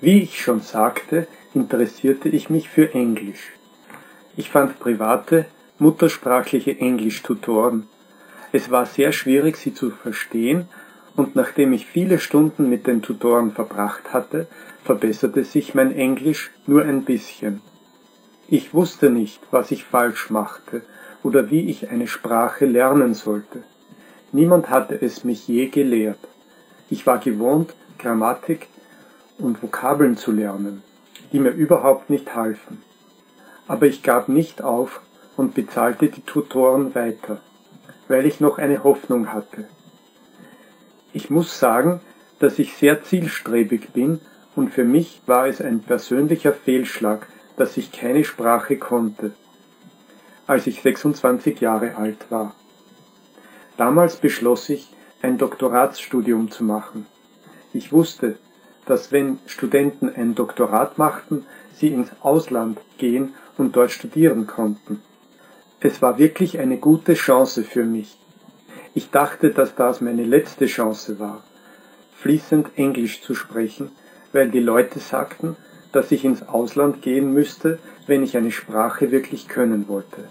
Wie ich schon sagte, interessierte ich mich für Englisch. Ich fand private, muttersprachliche Englisch-Tutoren. Es war sehr schwierig, sie zu verstehen, und nachdem ich viele Stunden mit den Tutoren verbracht hatte, verbesserte sich mein Englisch nur ein bisschen. Ich wusste nicht, was ich falsch machte oder wie ich eine Sprache lernen sollte. Niemand hatte es mich je gelehrt. Ich war gewohnt, Grammatik und Vokabeln zu lernen, die mir überhaupt nicht halfen. Aber ich gab nicht auf und bezahlte die Tutoren weiter, weil ich noch eine Hoffnung hatte. Ich muss sagen, dass ich sehr zielstrebig bin und für mich war es ein persönlicher Fehlschlag, dass ich keine Sprache konnte, als ich 26 Jahre alt war. Damals beschloss ich, ein Doktoratsstudium zu machen. Ich wusste, dass wenn Studenten ein Doktorat machten, sie ins Ausland gehen und dort studieren konnten. Es war wirklich eine gute Chance für mich. Ich dachte, dass das meine letzte Chance war, fließend Englisch zu sprechen, weil die Leute sagten, dass ich ins Ausland gehen müsste, wenn ich eine Sprache wirklich können wollte.